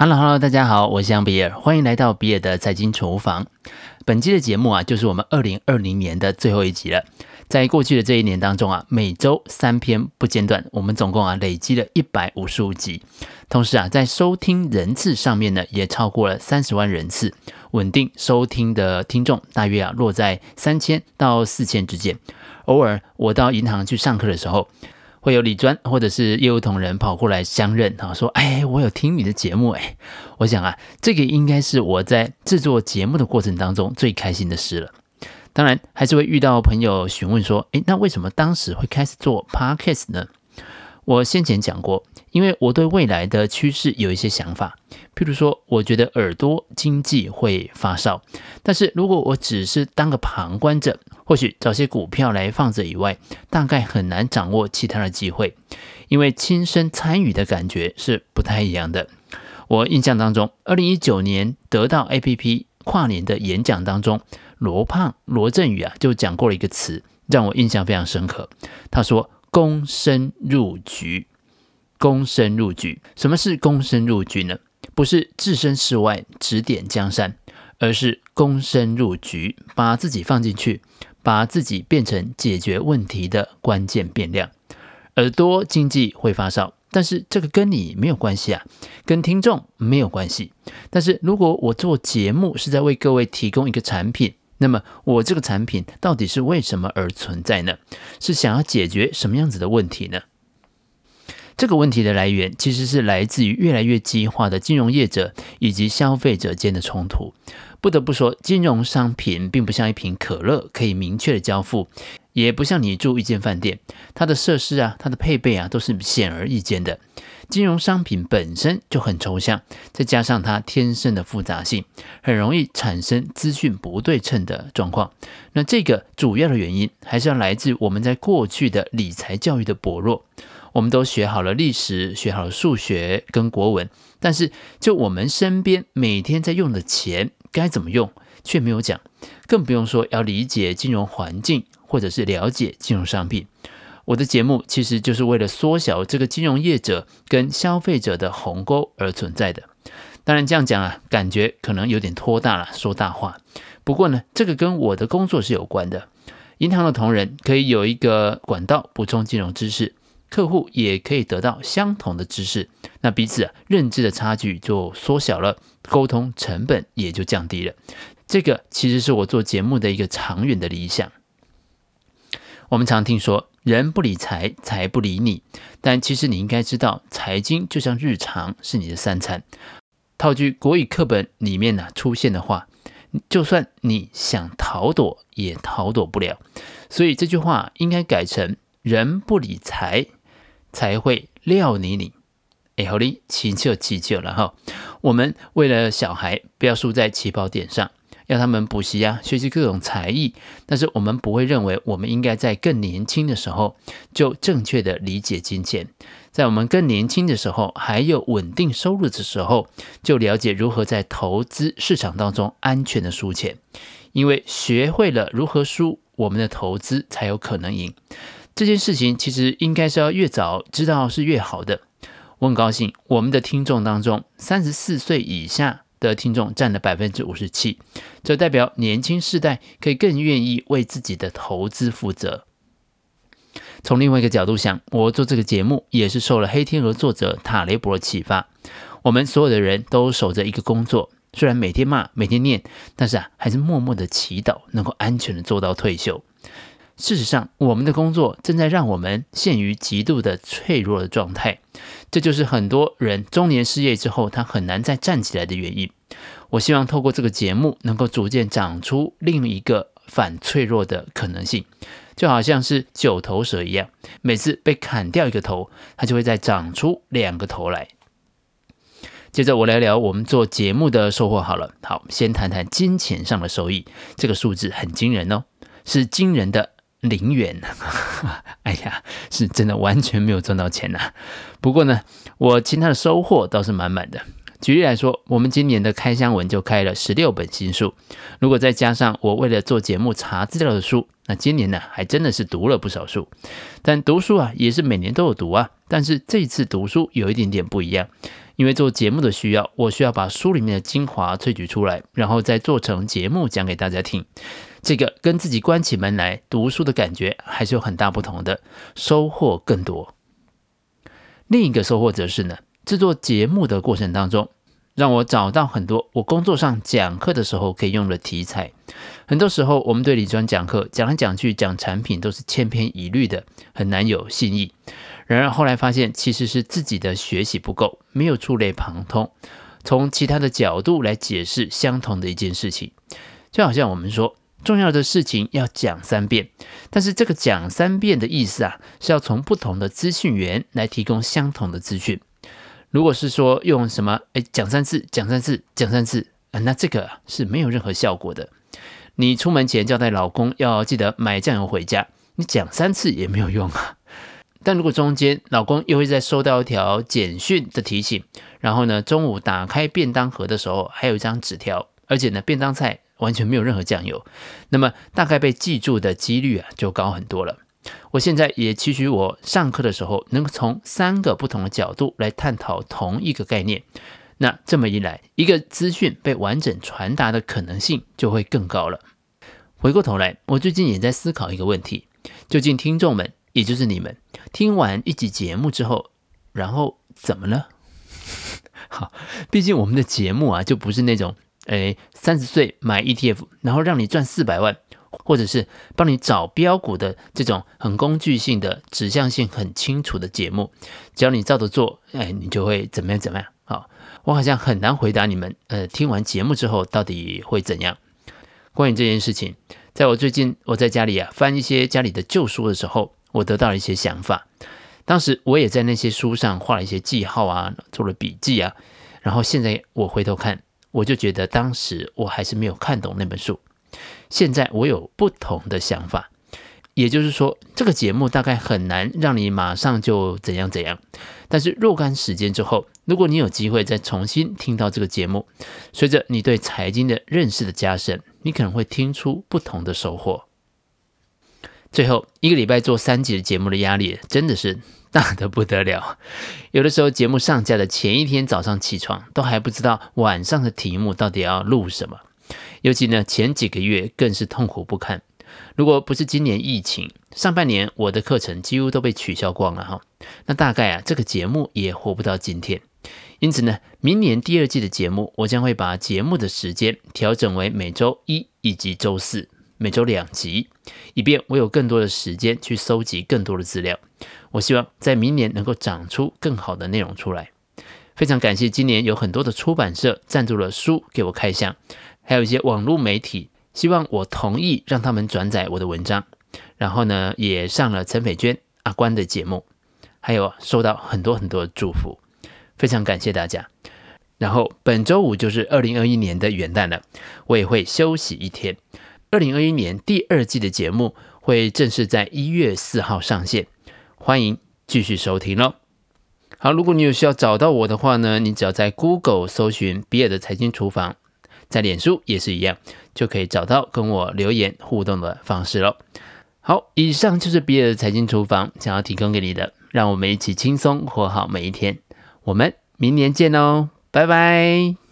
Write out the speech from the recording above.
Hello Hello，大家好，我是杨比尔，欢迎来到比尔的财经厨房。本期的节目啊，就是我们二零二零年的最后一集了。在过去的这一年当中啊，每周三篇不间断，我们总共啊累积了一百五十五集。同时啊，在收听人次上面呢，也超过了三十万人次，稳定收听的听众大约啊落在三千到四千之间。偶尔我到银行去上课的时候，会有李专或者是业务同仁跑过来相认啊，说：“哎，我有听你的节目。”哎，我想啊，这个应该是我在制作节目的过程当中最开心的事了。当然，还是会遇到朋友询问说：“哎，那为什么当时会开始做 Podcast 呢？”我先前讲过，因为我对未来的趋势有一些想法，譬如说，我觉得耳朵经济会发烧，但是如果我只是当个旁观者，或许找些股票来放着以外，大概很难掌握其他的机会，因为亲身参与的感觉是不太一样的。我印象当中，二零一九年得到 APP 跨年的演讲当中，罗胖罗振宇啊就讲过了一个词，让我印象非常深刻。他说。躬身入局，躬身入局。什么是躬身入局呢？不是置身事外指点江山，而是躬身入局，把自己放进去，把自己变成解决问题的关键变量。耳朵经济会发烧，但是这个跟你没有关系啊，跟听众没有关系。但是如果我做节目是在为各位提供一个产品。那么我这个产品到底是为什么而存在呢？是想要解决什么样子的问题呢？这个问题的来源其实是来自于越来越激化的金融业者以及消费者间的冲突。不得不说，金融商品并不像一瓶可乐可以明确的交付，也不像你住一间饭店，它的设施啊、它的配备啊都是显而易见的。金融商品本身就很抽象，再加上它天生的复杂性，很容易产生资讯不对称的状况。那这个主要的原因，还是要来自我们在过去的理财教育的薄弱。我们都学好了历史，学好了数学跟国文，但是就我们身边每天在用的钱该怎么用，却没有讲，更不用说要理解金融环境，或者是了解金融商品。我的节目其实就是为了缩小这个金融业者跟消费者的鸿沟而存在的。当然这样讲啊，感觉可能有点拖大了，说大话。不过呢，这个跟我的工作是有关的。银行的同仁可以有一个管道补充金融知识，客户也可以得到相同的知识，那彼此啊认知的差距就缩小了，沟通成本也就降低了。这个其实是我做节目的一个长远的理想。我们常听说。人不理财，财不理你。但其实你应该知道，财经就像日常，是你的三餐。套句国语课本里面呢出现的话，就算你想逃躲，也逃躲不了。所以这句话应该改成：人不理财，才会料理你。哎，好哩，祈求祈求了哈。我们为了小孩不要输在起跑点上。要他们补习啊，学习各种才艺，但是我们不会认为我们应该在更年轻的时候就正确的理解金钱，在我们更年轻的时候还有稳定收入的时候，就了解如何在投资市场当中安全的输钱，因为学会了如何输，我们的投资才有可能赢。这件事情其实应该是要越早知道是越好的。我很高兴，我们的听众当中三十四岁以下的听众占了百分之五十七，这代表年轻世代可以更愿意为自己的投资负责。从另外一个角度想，我做这个节目也是受了《黑天鹅》作者塔雷伯的启发。我们所有的人都守着一个工作，虽然每天骂、每天念，但是啊，还是默默的祈祷能够安全的做到退休。事实上，我们的工作正在让我们陷于极度的脆弱的状态，这就是很多人中年失业之后，他很难再站起来的原因。我希望透过这个节目，能够逐渐长出另一个反脆弱的可能性，就好像是九头蛇一样，每次被砍掉一个头，它就会再长出两个头来。接着我来聊我们做节目的收获好了，好，先谈谈金钱上的收益，这个数字很惊人哦，是惊人的。零元，哎呀，是真的完全没有赚到钱呐、不过呢，我其他的收获倒是满满的。举例来说，我们今年的开箱文就开了十六本新书，如果再加上我为了做节目查资料的书，那今年呢还真的是读了不少书。但读书啊，也是每年都有读啊，但是这次读书有一点点不一样，因为做节目的需要，我需要把书里面的精华萃取出来，然后再做成节目讲给大家听。这个跟自己关起门来读书的感觉还是有很大不同的，收获更多。另一个收获则是呢，制作节目的过程当中，让我找到很多我工作上讲课的时候可以用的题材。很多时候，我们对理专讲课讲来讲去讲产品都是千篇一律的，很难有新意。然而后来发现，其实是自己的学习不够，没有触类旁通，从其他的角度来解释相同的一件事情。就好像我们说，重要的事情要讲三遍，但是这个讲三遍的意思啊，是要从不同的资讯源来提供相同的资讯。如果是说用什么，哎，讲三次，讲三次，讲三次，啊，那这个是没有任何效果的。你出门前交代老公要记得买酱油回家，你讲三次也没有用啊。但如果中间老公又会再收到一条简讯的提醒，然后呢，中午打开便当盒的时候还有一张纸条，而且呢，便当菜完全没有任何酱油，那么大概被记住的几率啊就高很多了。我现在也期许我上课的时候能够从三个不同的角度来探讨同一个概念，那这么一来，一个资讯被完整传达的可能性就会更高了。回过头来，我最近也在思考一个问题：究竟听众们？也就是你们听完一集节目之后，然后怎么了？好，毕竟我们的节目啊，就不是那种，诶，三十岁买 ETF，然后让你赚四百万，或者是帮你找标股的这种很工具性的、指向性很清楚的节目。只要你照着做，哎，你就会怎么样怎么样。好，我好像很难回答你们，呃，听完节目之后到底会怎样？关于这件事情，在我最近我在家里啊翻一些家里的旧书的时候。我得到了一些想法，当时我也在那些书上画了一些记号啊，做了笔记啊，然后现在我回头看，我就觉得当时我还是没有看懂那本书。现在我有不同的想法，也就是说，这个节目大概很难让你马上就怎样怎样，但是若干时间之后，如果你有机会再重新听到这个节目，随着你对财经的认识的加深，你可能会听出不同的收获。最后一个礼拜做三集的节目的压力真的是大得不得了。有的时候节目上架的前一天早上起床都还不知道晚上的题目到底要录什么，尤其呢前几个月更是痛苦不堪。如果不是今年疫情，上半年我的课程几乎都被取消光了哈，那大概啊这个节目也活不到今天。因此呢，明年第二季的节目我将会把节目的时间调整为每周一以及周四。每周两集，以便我有更多的时间去搜集更多的资料。我希望在明年能够长出更好的内容出来。非常感谢今年有很多的出版社赞助了书给我开箱，还有一些网络媒体希望我同意让他们转载我的文章，然后呢也上了陈斐娟阿关的节目，还有收到很多很多的祝福，非常感谢大家。然后本周五就是二零二一年的元旦了，我也会休息一天。二零二一年第二季的节目会正式在一月四号上线，欢迎继续收听喽。好，如果你有需要找到我的话呢，你只要在 Google 搜寻比尔的财经厨房，在脸书也是一样，就可以找到跟我留言互动的方式喽。好，以上就是比尔的财经厨房想要提供给你的，让我们一起轻松活好每一天。我们明年见哦，拜拜。